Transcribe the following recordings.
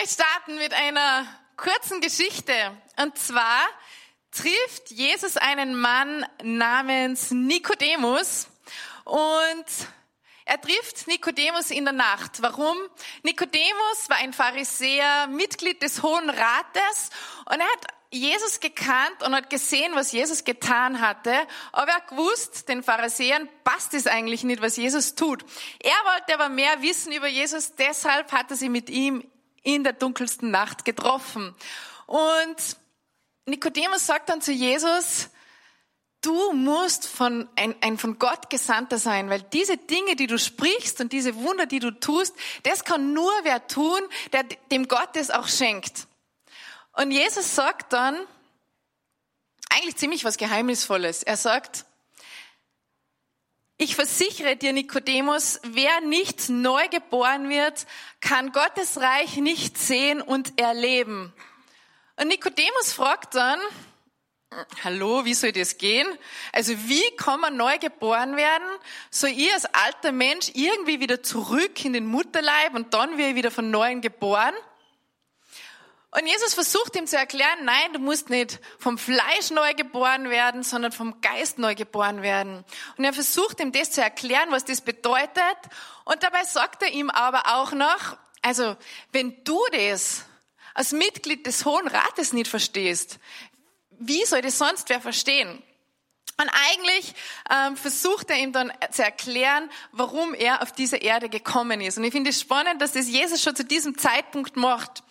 möchte starten mit einer kurzen Geschichte. Und zwar trifft Jesus einen Mann namens Nikodemus und er trifft Nikodemus in der Nacht. Warum? Nikodemus war ein Pharisäer, Mitglied des Hohen Rates und er hat Jesus gekannt und hat gesehen, was Jesus getan hatte, aber er gewusst, den Pharisäern passt es eigentlich nicht, was Jesus tut. Er wollte aber mehr wissen über Jesus, deshalb hat er sie mit ihm in der dunkelsten Nacht getroffen. Und Nikodemus sagt dann zu Jesus, du musst von, ein, ein von Gott Gesandter sein, weil diese Dinge, die du sprichst und diese Wunder, die du tust, das kann nur wer tun, der dem Gott es auch schenkt. Und Jesus sagt dann eigentlich ziemlich was Geheimnisvolles. Er sagt, ich versichere dir, Nikodemus, wer nicht neu geboren wird, kann Gottes Reich nicht sehen und erleben. Und Nikodemus fragt dann, hallo, wie soll das gehen? Also wie kann man neu geboren werden? Soll ich als alter Mensch irgendwie wieder zurück in den Mutterleib und dann werde ich wieder von neuem geboren? Und Jesus versucht ihm zu erklären, nein, du musst nicht vom Fleisch neu geboren werden, sondern vom Geist neu geboren werden. Und er versucht ihm das zu erklären, was das bedeutet. Und dabei sagt er ihm aber auch noch, also wenn du das als Mitglied des Hohen Rates nicht verstehst, wie soll das sonst wer verstehen? Und eigentlich ähm, versucht er ihm dann zu erklären, warum er auf diese Erde gekommen ist. Und ich finde es spannend, dass das Jesus schon zu diesem Zeitpunkt macht.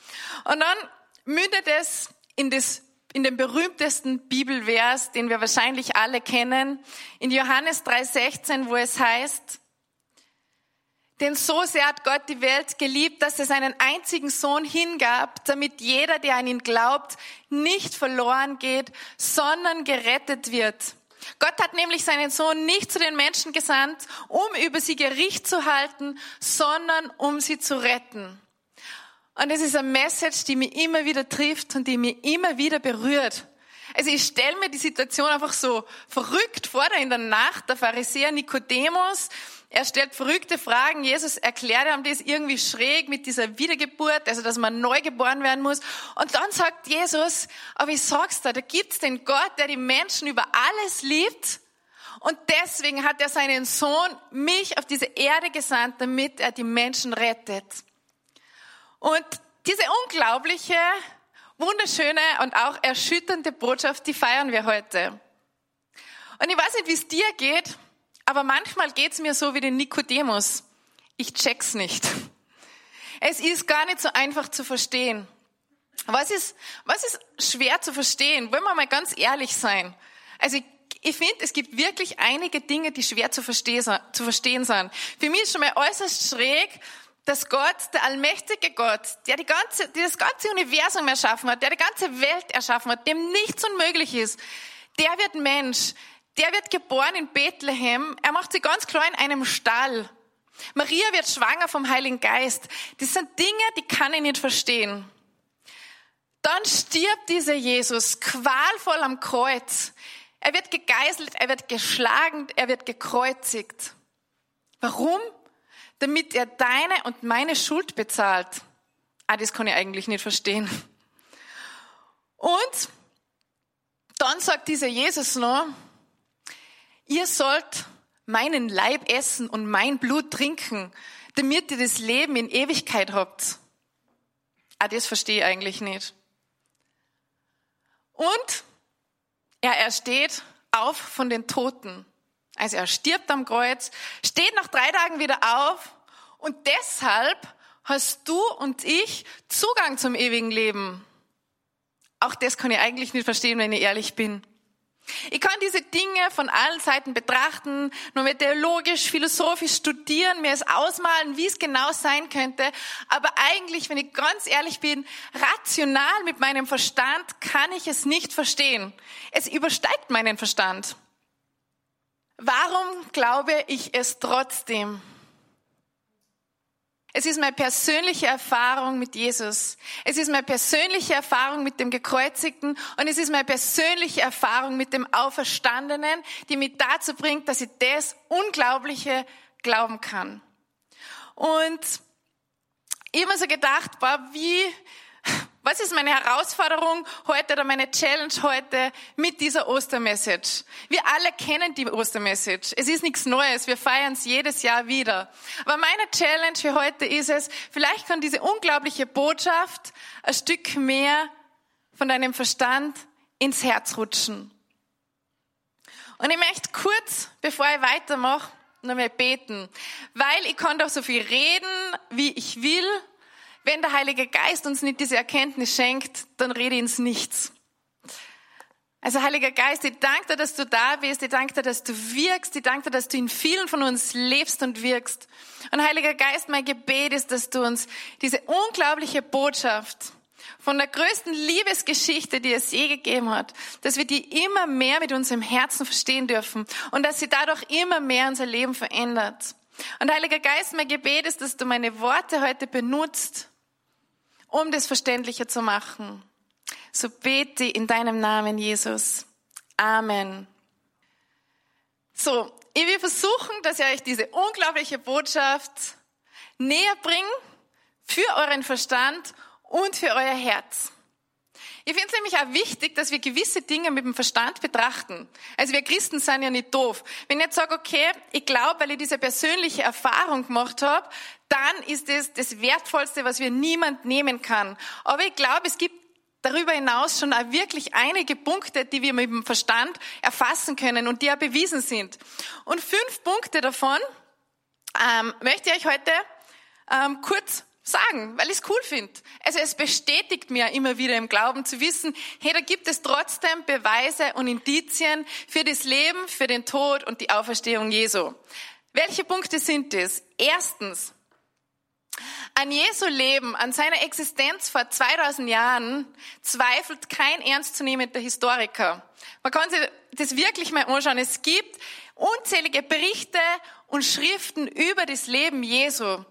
Und dann mündet es in, das, in den berühmtesten Bibelvers, den wir wahrscheinlich alle kennen, in Johannes 3,16, wo es heißt, denn so sehr hat Gott die Welt geliebt, dass er seinen einzigen Sohn hingab, damit jeder, der an ihn glaubt, nicht verloren geht, sondern gerettet wird. Gott hat nämlich seinen Sohn nicht zu den Menschen gesandt, um über sie Gericht zu halten, sondern um sie zu retten. Und es ist eine Message, die mich immer wieder trifft und die mich immer wieder berührt. Also ich stelle mir die Situation einfach so verrückt vor, da in der Nacht, der Pharisäer Nikodemus, er stellt verrückte Fragen. Jesus erklärt ihm das irgendwie schräg mit dieser Wiedergeburt, also dass man neu geboren werden muss. Und dann sagt Jesus, aber ich sag's dir, da gibt's den Gott, der die Menschen über alles liebt. Und deswegen hat er seinen Sohn, mich auf diese Erde gesandt, damit er die Menschen rettet. Und diese unglaubliche, wunderschöne und auch erschütternde Botschaft, die feiern wir heute. Und ich weiß nicht, wie es dir geht, aber manchmal geht's mir so wie den Nikodemus. Ich check's nicht. Es ist gar nicht so einfach zu verstehen. Was ist, was ist schwer zu verstehen? Wollen wir mal ganz ehrlich sein? Also ich, ich finde, es gibt wirklich einige Dinge, die schwer zu verstehen, zu verstehen sind. Für mich ist schon mal äußerst schräg, dass Gott, der allmächtige Gott, der, die ganze, der das ganze Universum erschaffen hat, der die ganze Welt erschaffen hat, dem nichts unmöglich ist, der wird Mensch, der wird geboren in Bethlehem, er macht sie ganz klar in einem Stall. Maria wird schwanger vom Heiligen Geist. Das sind Dinge, die kann ich nicht verstehen. Dann stirbt dieser Jesus qualvoll am Kreuz. Er wird gegeißelt, er wird geschlagen, er wird gekreuzigt. Warum? damit er deine und meine Schuld bezahlt. Ah, das kann ich eigentlich nicht verstehen. Und dann sagt dieser Jesus noch, ihr sollt meinen Leib essen und mein Blut trinken, damit ihr das Leben in Ewigkeit habt. Ah, das verstehe ich eigentlich nicht. Und er ersteht auf von den Toten. Also er stirbt am Kreuz, steht nach drei Tagen wieder auf und deshalb hast du und ich Zugang zum ewigen Leben. Auch das kann ich eigentlich nicht verstehen, wenn ich ehrlich bin. Ich kann diese Dinge von allen Seiten betrachten, nur mit theologisch, philosophisch studieren, mir es ausmalen, wie es genau sein könnte. Aber eigentlich, wenn ich ganz ehrlich bin, rational mit meinem Verstand kann ich es nicht verstehen. Es übersteigt meinen Verstand. Warum glaube ich es trotzdem? Es ist meine persönliche Erfahrung mit Jesus. Es ist meine persönliche Erfahrung mit dem Gekreuzigten und es ist meine persönliche Erfahrung mit dem Auferstandenen, die mich dazu bringt, dass ich das Unglaubliche glauben kann. Und ich habe mir so gedacht, boah, wie, was ist meine Herausforderung heute oder meine Challenge heute mit dieser Ostermessage? Wir alle kennen die Ostermessage. Es ist nichts Neues. Wir feiern es jedes Jahr wieder. Aber meine Challenge für heute ist es, vielleicht kann diese unglaubliche Botschaft ein Stück mehr von deinem Verstand ins Herz rutschen. Und ich möchte kurz, bevor ich weitermache, noch mal beten. Weil ich kann doch so viel reden, wie ich will. Wenn der Heilige Geist uns nicht diese Erkenntnis schenkt, dann rede ins Nichts. Also Heiliger Geist, ich danke dir, dass du da bist. Ich danke dir, dass du wirkst. Ich danke dir, dass du in vielen von uns lebst und wirkst. Und Heiliger Geist, mein Gebet ist, dass du uns diese unglaubliche Botschaft von der größten Liebesgeschichte, die es je gegeben hat, dass wir die immer mehr mit unserem Herzen verstehen dürfen und dass sie dadurch immer mehr unser Leben verändert. Und Heiliger Geist, mein Gebet ist, dass du meine Worte heute benutzt, um das verständlicher zu machen. So bete in deinem Namen, Jesus. Amen. So, ich will versuchen, dass ich euch diese unglaubliche Botschaft näher bringe für euren Verstand und für euer Herz. Ich finde es nämlich auch wichtig, dass wir gewisse Dinge mit dem Verstand betrachten. Also wir Christen sind ja nicht doof. Wenn ich jetzt sage, okay, ich glaube, weil ich diese persönliche Erfahrung gemacht habe, dann ist das das Wertvollste, was wir niemand nehmen kann. Aber ich glaube, es gibt darüber hinaus schon auch wirklich einige Punkte, die wir mit dem Verstand erfassen können und die ja bewiesen sind. Und fünf Punkte davon ähm, möchte ich euch heute ähm, kurz sagen, weil ich es cool finde. Also es bestätigt mir immer wieder im Glauben zu wissen, hey, da gibt es trotzdem Beweise und Indizien für das Leben, für den Tod und die Auferstehung Jesu. Welche Punkte sind das? Erstens, an Jesu Leben, an seiner Existenz vor 2000 Jahren zweifelt kein ernstzunehmender Historiker. Man kann sich das wirklich mal anschauen. Es gibt unzählige Berichte und Schriften über das Leben Jesu.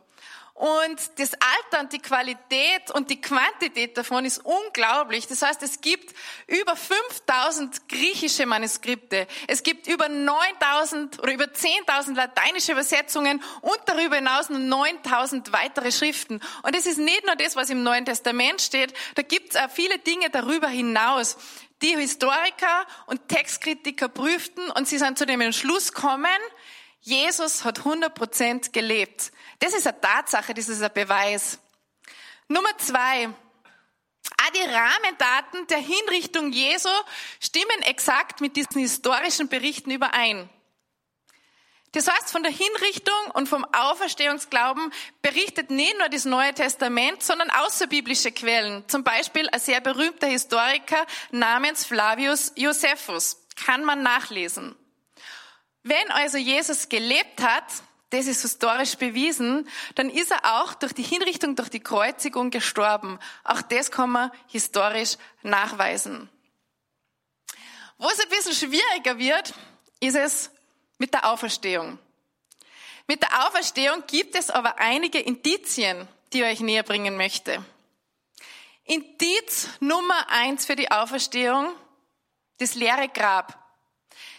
Und das Alter und die Qualität und die Quantität davon ist unglaublich. Das heißt, es gibt über 5000 griechische Manuskripte. Es gibt über 9000 oder über 10.000 lateinische Übersetzungen und darüber hinaus nur 9000 weitere Schriften. Und es ist nicht nur das, was im Neuen Testament steht. Da gibt es auch viele Dinge darüber hinaus die Historiker und Textkritiker prüften und sie sind zu dem Entschluss gekommen, Jesus hat 100% gelebt. Das ist eine Tatsache, das ist ein Beweis. Nummer zwei. Auch die Rahmendaten der Hinrichtung Jesu stimmen exakt mit diesen historischen Berichten überein. Das heißt, von der Hinrichtung und vom Auferstehungsglauben berichtet nicht nur das Neue Testament, sondern außerbiblische Quellen. Zum Beispiel ein sehr berühmter Historiker namens Flavius Josephus. Kann man nachlesen. Wenn also Jesus gelebt hat, das ist historisch bewiesen, dann ist er auch durch die Hinrichtung, durch die Kreuzigung gestorben. Auch das kann man historisch nachweisen. Wo es ein bisschen schwieriger wird, ist es mit der Auferstehung. Mit der Auferstehung gibt es aber einige Indizien, die ich euch näher bringen möchte. Indiz Nummer eins für die Auferstehung, das leere Grab.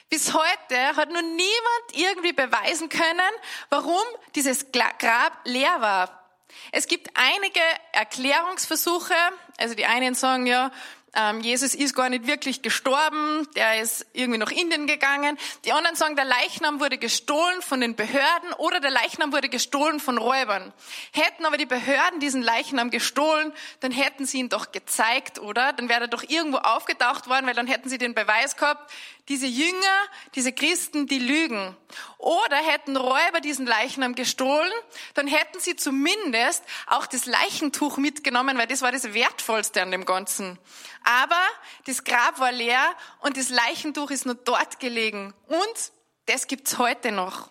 Bis heute hat nur niemand irgendwie beweisen können, warum dieses Grab leer war. Es gibt einige Erklärungsversuche, also die einen sagen ja, ähm, Jesus ist gar nicht wirklich gestorben, der ist irgendwie nach Indien gegangen. Die anderen sagen, der Leichnam wurde gestohlen von den Behörden oder der Leichnam wurde gestohlen von Räubern. Hätten aber die Behörden diesen Leichnam gestohlen, dann hätten sie ihn doch gezeigt, oder? Dann wäre er doch irgendwo aufgetaucht worden, weil dann hätten sie den Beweis gehabt, diese Jünger, diese Christen, die lügen. Oder hätten Räuber diesen Leichnam gestohlen, dann hätten sie zumindest auch das Leichentuch mitgenommen, weil das war das Wertvollste an dem Ganzen. Aber das Grab war leer und das Leichentuch ist nur dort gelegen. Und das gibt's heute noch.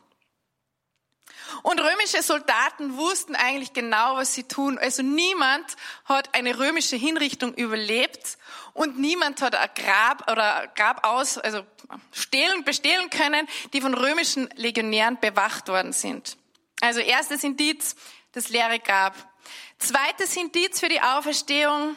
Und römische Soldaten wussten eigentlich genau, was sie tun. Also niemand hat eine römische Hinrichtung überlebt und niemand hat ein Grab oder Grab aus, also stehlen, bestehlen können, die von römischen Legionären bewacht worden sind. Also erstes Indiz, das leere Grab. Zweites Indiz für die Auferstehung,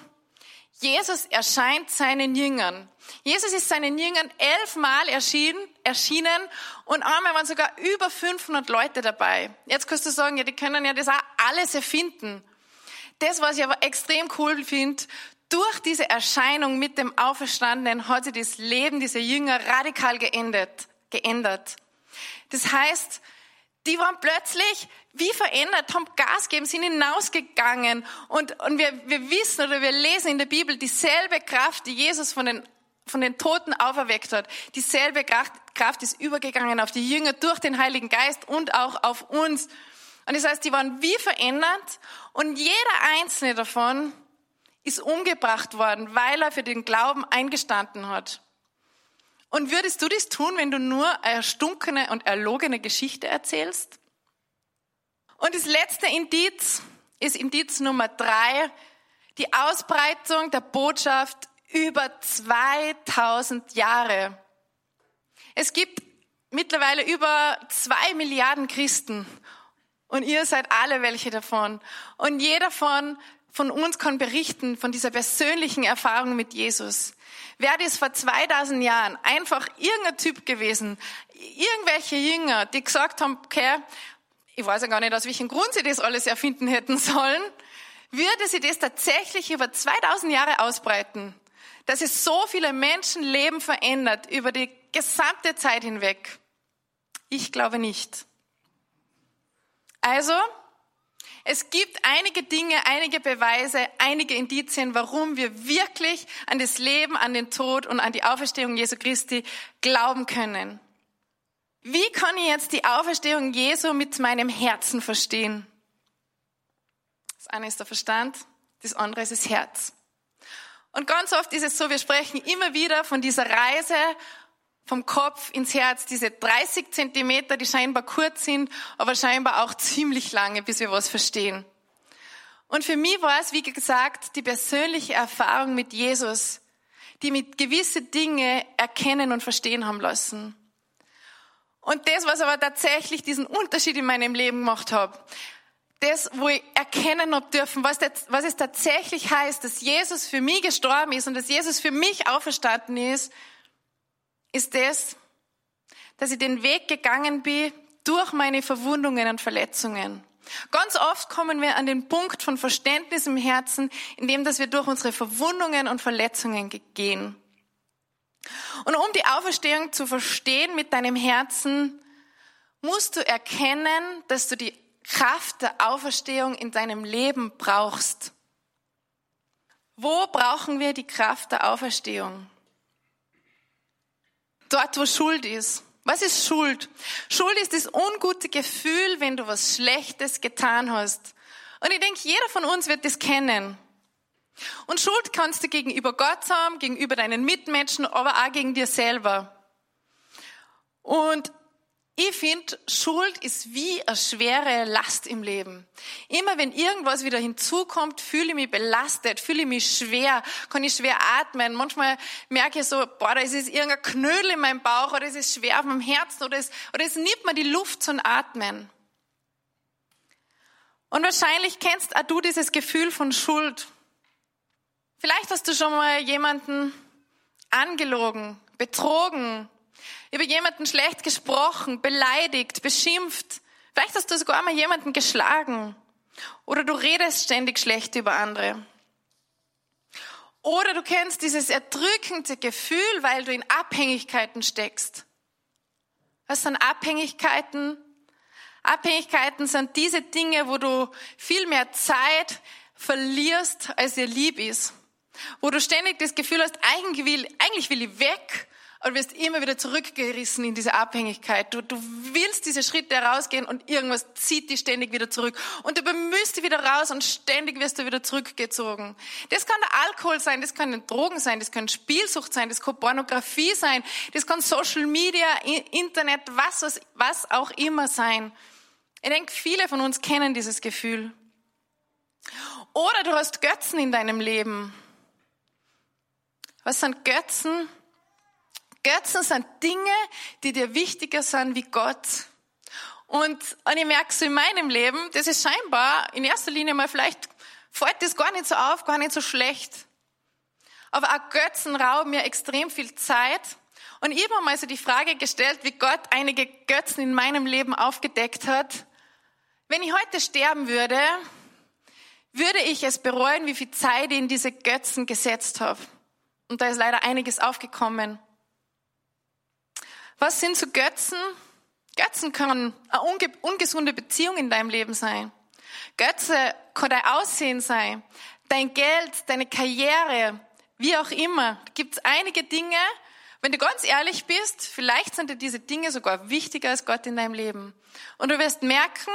Jesus erscheint seinen Jüngern. Jesus ist seinen Jüngern elfmal erschienen, erschienen und einmal waren sogar über 500 Leute dabei. Jetzt kannst du sagen, ja, die können ja das auch alles erfinden. das, was ich aber extrem cool finde, durch diese Erscheinung mit dem Auferstandenen hat sich das Leben dieser Jünger radikal geändert. geändert. Das heißt, die waren plötzlich wie verändert, haben Gas gegeben, sind hinausgegangen. Und, und wir, wir wissen oder wir lesen in der Bibel dieselbe Kraft, die Jesus von den, von den Toten auferweckt hat. Dieselbe Kraft, Kraft ist übergegangen auf die Jünger durch den Heiligen Geist und auch auf uns. Und das heißt, die waren wie verändert und jeder einzelne davon ist umgebracht worden, weil er für den Glauben eingestanden hat. Und würdest du das tun, wenn du nur erstunkene und erlogene Geschichte erzählst? Und das letzte Indiz ist Indiz Nummer drei, die Ausbreitung der Botschaft über 2000 Jahre. Es gibt mittlerweile über zwei Milliarden Christen und ihr seid alle welche davon. Und jeder von von uns kann berichten von dieser persönlichen Erfahrung mit Jesus. Wäre das vor 2000 Jahren einfach irgendein Typ gewesen, irgendwelche Jünger, die gesagt haben, okay, ich weiß ja gar nicht, aus welchem Grund sie das alles erfinden hätten sollen, würde sie das tatsächlich über 2000 Jahre ausbreiten, dass es so viele Menschenleben verändert über die gesamte Zeit hinweg? Ich glaube nicht. Also, es gibt einige Dinge, einige Beweise, einige Indizien, warum wir wirklich an das Leben, an den Tod und an die Auferstehung Jesu Christi glauben können. Wie kann ich jetzt die Auferstehung Jesu mit meinem Herzen verstehen? Das eine ist der Verstand, das andere ist das Herz. Und ganz oft ist es so, wir sprechen immer wieder von dieser Reise vom Kopf ins Herz, diese 30 Zentimeter, die scheinbar kurz sind, aber scheinbar auch ziemlich lange, bis wir was verstehen. Und für mich war es, wie gesagt, die persönliche Erfahrung mit Jesus, die mit gewisse Dinge erkennen und verstehen haben lassen. Und das, was aber tatsächlich diesen Unterschied in meinem Leben gemacht hat, das, wo ich erkennen habe dürfen, was, das, was es tatsächlich heißt, dass Jesus für mich gestorben ist und dass Jesus für mich auferstanden ist, ist das, dass ich den Weg gegangen bin durch meine Verwundungen und Verletzungen. Ganz oft kommen wir an den Punkt von Verständnis im Herzen, in dem, dass wir durch unsere Verwundungen und Verletzungen gehen. Und um die Auferstehung zu verstehen mit deinem Herzen, musst du erkennen, dass du die Kraft der Auferstehung in deinem Leben brauchst. Wo brauchen wir die Kraft der Auferstehung? Dort, wo Schuld ist. Was ist Schuld? Schuld ist das ungute Gefühl, wenn du was Schlechtes getan hast. Und ich denke, jeder von uns wird das kennen. Und Schuld kannst du gegenüber Gott haben, gegenüber deinen Mitmenschen, aber auch gegen dir selber. Und ich finde, Schuld ist wie eine schwere Last im Leben. Immer wenn irgendwas wieder hinzukommt, fühle ich mich belastet, fühle ich mich schwer, kann ich schwer atmen. Manchmal merke ich so, boah, da ist irgendein Knödel in meinem Bauch oder es ist schwer auf meinem Herzen oder es, oder es nimmt mir die Luft zum Atmen. Und wahrscheinlich kennst auch du dieses Gefühl von Schuld. Vielleicht hast du schon mal jemanden angelogen, betrogen, über jemanden schlecht gesprochen, beleidigt, beschimpft. Vielleicht hast du sogar einmal jemanden geschlagen. Oder du redest ständig schlecht über andere. Oder du kennst dieses erdrückende Gefühl, weil du in Abhängigkeiten steckst. Was sind Abhängigkeiten? Abhängigkeiten sind diese Dinge, wo du viel mehr Zeit verlierst, als dir lieb ist. Wo du ständig das Gefühl hast, eigentlich will, eigentlich will ich weg und wirst immer wieder zurückgerissen in diese Abhängigkeit. Du, du willst diese Schritte herausgehen und irgendwas zieht dich ständig wieder zurück. Und du bemühst dich wieder raus und ständig wirst du wieder zurückgezogen. Das kann der Alkohol sein, das kann Drogen sein, das kann Spielsucht sein, das kann Pornografie sein, das kann Social Media, Internet, was, was, was auch immer sein. Ich denke, viele von uns kennen dieses Gefühl. Oder du hast Götzen in deinem Leben. Was sind Götzen? Götzen sind Dinge, die dir wichtiger sind wie Gott. Und, und ich merke so in meinem Leben, das ist scheinbar in erster Linie mal vielleicht, fällt das gar nicht so auf, gar nicht so schlecht. Aber auch Götzen rauben mir extrem viel Zeit. Und ich habe mal so die Frage gestellt, wie Gott einige Götzen in meinem Leben aufgedeckt hat. Wenn ich heute sterben würde, würde ich es bereuen, wie viel Zeit ich in diese Götzen gesetzt habe. Und da ist leider einiges aufgekommen. Was sind so Götzen? Götzen kann eine ungesunde Beziehung in deinem Leben sein. Götze kann dein Aussehen sein, dein Geld, deine Karriere, wie auch immer. Da gibt es einige Dinge, wenn du ganz ehrlich bist, vielleicht sind dir diese Dinge sogar wichtiger als Gott in deinem Leben. Und du wirst merken,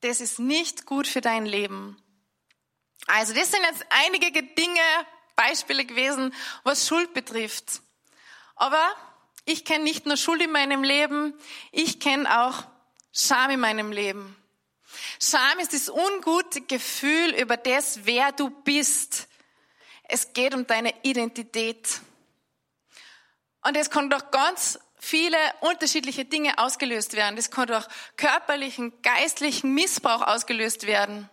das ist nicht gut für dein Leben. Also das sind jetzt einige Dinge, Beispiele gewesen, was Schuld betrifft. Aber ich kenne nicht nur Schuld in meinem Leben, ich kenne auch Scham in meinem Leben. Scham ist das ungute Gefühl über das, wer du bist. Es geht um deine Identität. Und es kann durch ganz viele unterschiedliche Dinge ausgelöst werden. Das kann durch körperlichen, geistlichen Missbrauch ausgelöst werden.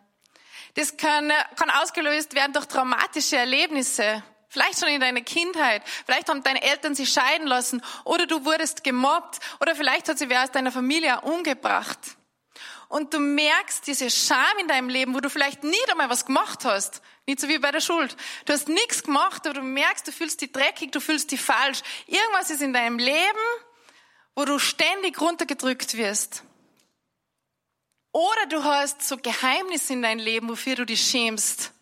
Das kann, kann ausgelöst werden durch traumatische Erlebnisse. Vielleicht schon in deiner Kindheit. Vielleicht haben deine Eltern sich scheiden lassen oder du wurdest gemobbt oder vielleicht hat sie wer aus deiner Familie umgebracht. Und du merkst diese Scham in deinem Leben, wo du vielleicht nie einmal was gemacht hast. Nicht so wie bei der Schuld. Du hast nichts gemacht, aber du merkst, du fühlst dich dreckig, du fühlst dich falsch. Irgendwas ist in deinem Leben, wo du ständig runtergedrückt wirst. Oder du hast so Geheimnisse in deinem Leben, wofür du dich schämst.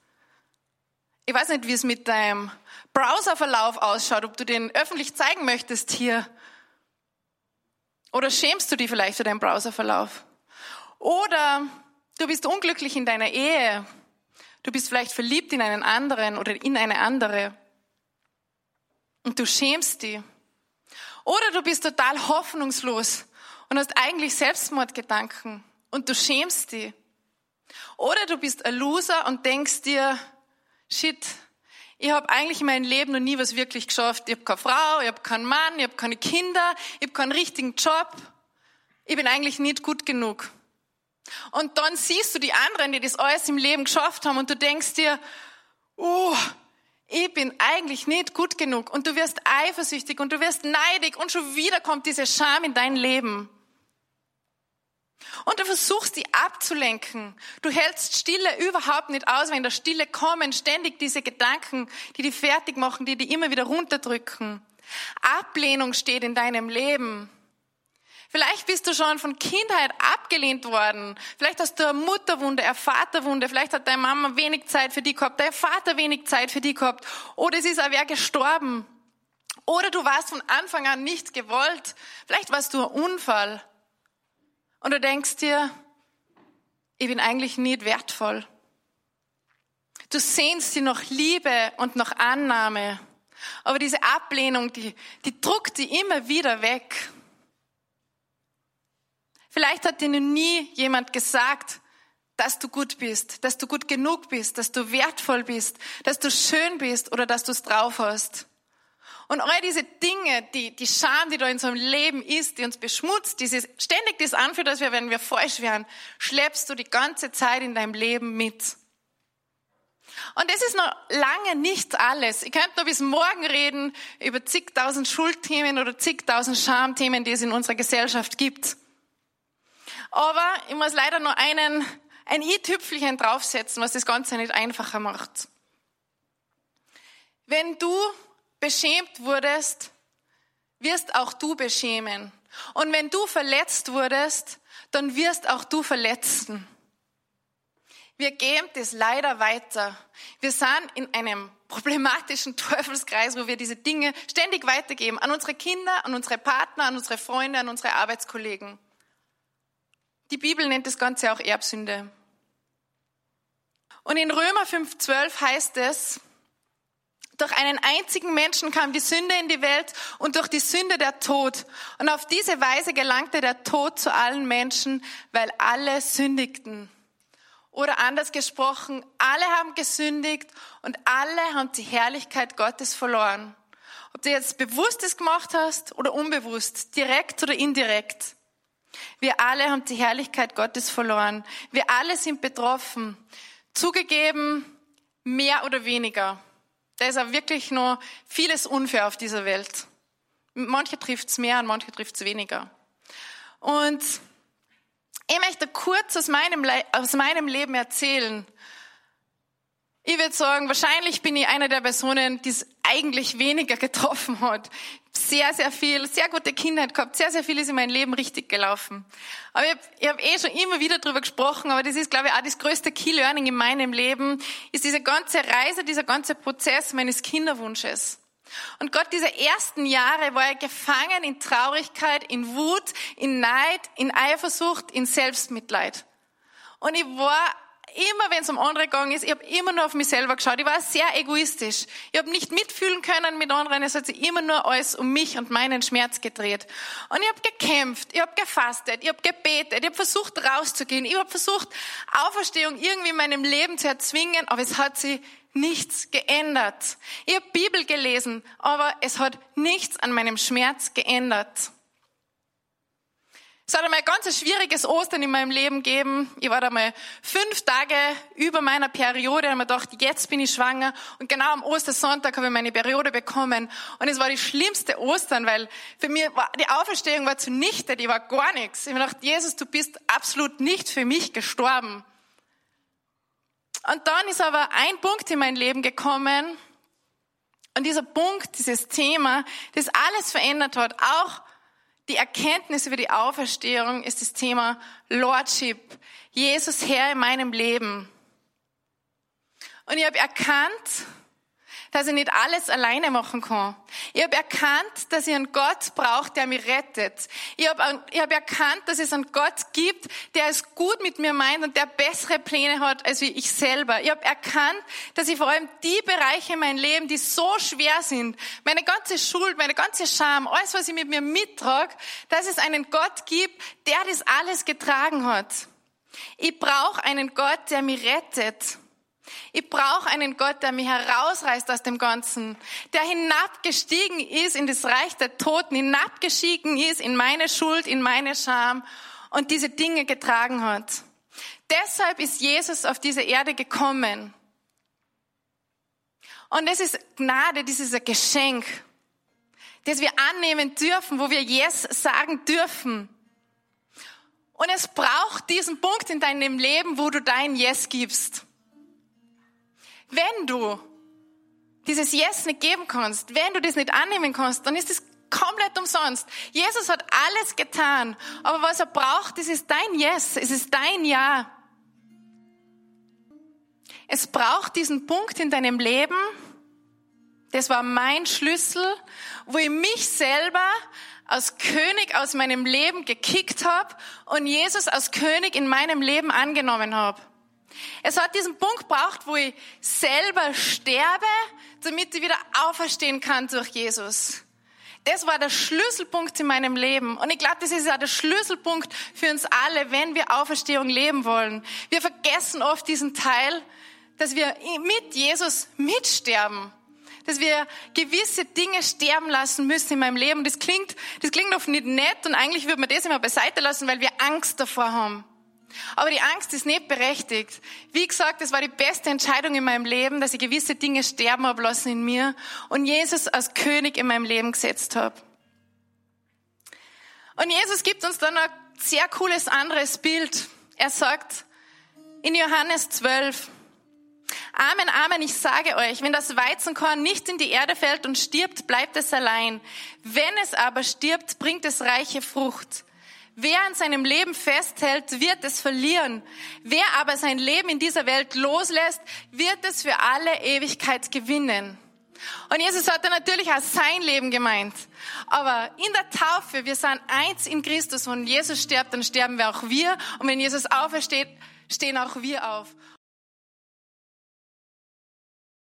Ich weiß nicht, wie es mit deinem Browserverlauf ausschaut, ob du den öffentlich zeigen möchtest hier. Oder schämst du dich vielleicht für deinen Browserverlauf? Oder du bist unglücklich in deiner Ehe. Du bist vielleicht verliebt in einen anderen oder in eine andere. Und du schämst dich. Oder du bist total hoffnungslos und hast eigentlich Selbstmordgedanken und du schämst dich. Oder du bist ein Loser und denkst dir, shit, ich habe eigentlich in meinem Leben noch nie was wirklich geschafft. Ich habe keine Frau, ich habe keinen Mann, ich habe keine Kinder, ich habe keinen richtigen Job. Ich bin eigentlich nicht gut genug. Und dann siehst du die anderen, die das alles im Leben geschafft haben und du denkst dir, oh, ich bin eigentlich nicht gut genug und du wirst eifersüchtig und du wirst neidig und schon wieder kommt diese Scham in dein Leben. Und du versuchst, die abzulenken. Du hältst Stille überhaupt nicht aus, wenn in der Stille kommen ständig diese Gedanken, die dich fertig machen, die dich immer wieder runterdrücken. Ablehnung steht in deinem Leben. Vielleicht bist du schon von Kindheit abgelehnt worden. Vielleicht hast du eine Mutterwunde, eine Vaterwunde. Vielleicht hat deine Mama wenig Zeit für dich gehabt, dein Vater wenig Zeit für dich gehabt. Oder es ist auch wer gestorben. Oder du warst von Anfang an nicht gewollt. Vielleicht warst du ein Unfall. Und du denkst dir, ich bin eigentlich nicht wertvoll. Du sehnst dir nach Liebe und nach Annahme. Aber diese Ablehnung, die, die druckt die immer wieder weg. Vielleicht hat dir noch nie jemand gesagt, dass du gut bist, dass du gut genug bist, dass du wertvoll bist, dass du schön bist oder dass du es drauf hast. Und all diese Dinge, die, die Scham, die da in einem Leben ist, die uns beschmutzt, dieses ständig das anfühlt, als wenn wir falsch wären, schleppst du die ganze Zeit in deinem Leben mit. Und das ist noch lange nicht alles. Ich könnte noch bis morgen reden über zigtausend Schuldthemen oder zigtausend Schamthemen, die es in unserer Gesellschaft gibt. Aber ich muss leider nur einen, ein i-Tüpfelchen draufsetzen, was das Ganze nicht einfacher macht. Wenn du beschämt wurdest, wirst auch du beschämen. Und wenn du verletzt wurdest, dann wirst auch du verletzen. Wir geben das leider weiter. Wir sind in einem problematischen Teufelskreis, wo wir diese Dinge ständig weitergeben an unsere Kinder, an unsere Partner, an unsere Freunde, an unsere Arbeitskollegen. Die Bibel nennt das Ganze auch Erbsünde. Und in Römer 5.12 heißt es, durch einen einzigen Menschen kam die Sünde in die Welt und durch die Sünde der Tod. Und auf diese Weise gelangte der Tod zu allen Menschen, weil alle sündigten. Oder anders gesprochen, alle haben gesündigt und alle haben die Herrlichkeit Gottes verloren. Ob du jetzt bewusstes gemacht hast oder unbewusst, direkt oder indirekt. Wir alle haben die Herrlichkeit Gottes verloren. Wir alle sind betroffen. Zugegeben, mehr oder weniger. Da ist auch wirklich nur vieles unfair auf dieser Welt. Manche trifft es mehr und manche trifft es weniger. Und ich möchte kurz aus meinem, aus meinem Leben erzählen, Ich würde sagen, wahrscheinlich bin ich eine der Personen, die es eigentlich weniger getroffen hat. Sehr, sehr viel, sehr gute Kindheit gehabt, sehr, sehr viel ist in meinem Leben richtig gelaufen. Aber ich habe ich hab eh schon immer wieder drüber gesprochen, aber das ist, glaube ich, auch das größte Key Learning in meinem Leben, ist diese ganze Reise, dieser ganze Prozess meines Kinderwunsches. Und Gott, diese ersten Jahre war er gefangen in Traurigkeit, in Wut, in Neid, in Eifersucht, in Selbstmitleid. Und ich war immer wenn es um andere gegangen ist, ich habe immer nur auf mich selber geschaut. Ich war sehr egoistisch. Ich habe nicht mitfühlen können mit anderen. Es hat sich immer nur alles um mich und meinen Schmerz gedreht. Und ich habe gekämpft, ich habe gefastet, ich habe gebetet, ich habe versucht rauszugehen, ich habe versucht Auferstehung irgendwie in meinem Leben zu erzwingen, aber es hat sich nichts geändert. Ich habe Bibel gelesen, aber es hat nichts an meinem Schmerz geändert. Es hat einmal ein ganz schwieriges Ostern in meinem Leben gegeben. Ich war da mal fünf Tage über meiner Periode und habe mir gedacht, jetzt bin ich schwanger. Und genau am Ostersonntag habe ich meine Periode bekommen. Und es war die schlimmste Ostern, weil für mich war, die Auferstehung war zunichte, die war gar nichts. Ich habe mir gedacht, Jesus, du bist absolut nicht für mich gestorben. Und dann ist aber ein Punkt in mein Leben gekommen. Und dieser Punkt, dieses Thema, das alles verändert hat, auch die Erkenntnis über die Auferstehung ist das Thema Lordship. Jesus Herr in meinem Leben. Und ich habe erkannt, dass ich nicht alles alleine machen kann. Ich habe erkannt, dass ich einen Gott brauche, der mich rettet. Ich habe, ich erkannt, dass es einen Gott gibt, der es gut mit mir meint und der bessere Pläne hat als ich selber. Ich habe erkannt, dass ich vor allem die Bereiche in meinem Leben, die so schwer sind, meine ganze Schuld, meine ganze Scham, alles, was ich mit mir mittrage, dass es einen Gott gibt, der das alles getragen hat. Ich brauche einen Gott, der mich rettet. Ich brauche einen Gott, der mich herausreißt aus dem Ganzen, der hinabgestiegen ist in das Reich der Toten, hinabgestiegen ist in meine Schuld, in meine Scham und diese Dinge getragen hat. Deshalb ist Jesus auf diese Erde gekommen. Und es ist Gnade, das ist ein Geschenk, das wir annehmen dürfen, wo wir Yes sagen dürfen. Und es braucht diesen Punkt in deinem Leben, wo du dein Yes gibst. Wenn du dieses Yes nicht geben kannst, wenn du das nicht annehmen kannst, dann ist es komplett umsonst. Jesus hat alles getan, aber was er braucht, das ist dein Yes, es ist dein Ja. Es braucht diesen Punkt in deinem Leben, das war mein Schlüssel, wo ich mich selber als König aus meinem Leben gekickt habe und Jesus als König in meinem Leben angenommen habe. Es hat diesen Punkt braucht, wo ich selber sterbe, damit ich wieder auferstehen kann durch Jesus. Das war der Schlüsselpunkt in meinem Leben. Und ich glaube, das ist ja der Schlüsselpunkt für uns alle, wenn wir Auferstehung leben wollen. Wir vergessen oft diesen Teil, dass wir mit Jesus mitsterben. Dass wir gewisse Dinge sterben lassen müssen in meinem Leben. Das klingt, das klingt oft nicht nett und eigentlich würde man das immer beiseite lassen, weil wir Angst davor haben. Aber die Angst ist nicht berechtigt. Wie gesagt, es war die beste Entscheidung in meinem Leben, dass ich gewisse Dinge sterben habe lassen in mir und Jesus als König in meinem Leben gesetzt habe. Und Jesus gibt uns dann ein sehr cooles anderes Bild. Er sagt in Johannes 12, Amen, Amen, ich sage euch, wenn das Weizenkorn nicht in die Erde fällt und stirbt, bleibt es allein. Wenn es aber stirbt, bringt es reiche Frucht. Wer an seinem Leben festhält, wird es verlieren. Wer aber sein Leben in dieser Welt loslässt, wird es für alle Ewigkeit gewinnen. Und Jesus hat natürlich auch sein Leben gemeint. Aber in der Taufe, wir sind eins in Christus. Wenn Jesus stirbt, dann sterben wir auch wir. Und wenn Jesus aufersteht, stehen auch wir auf.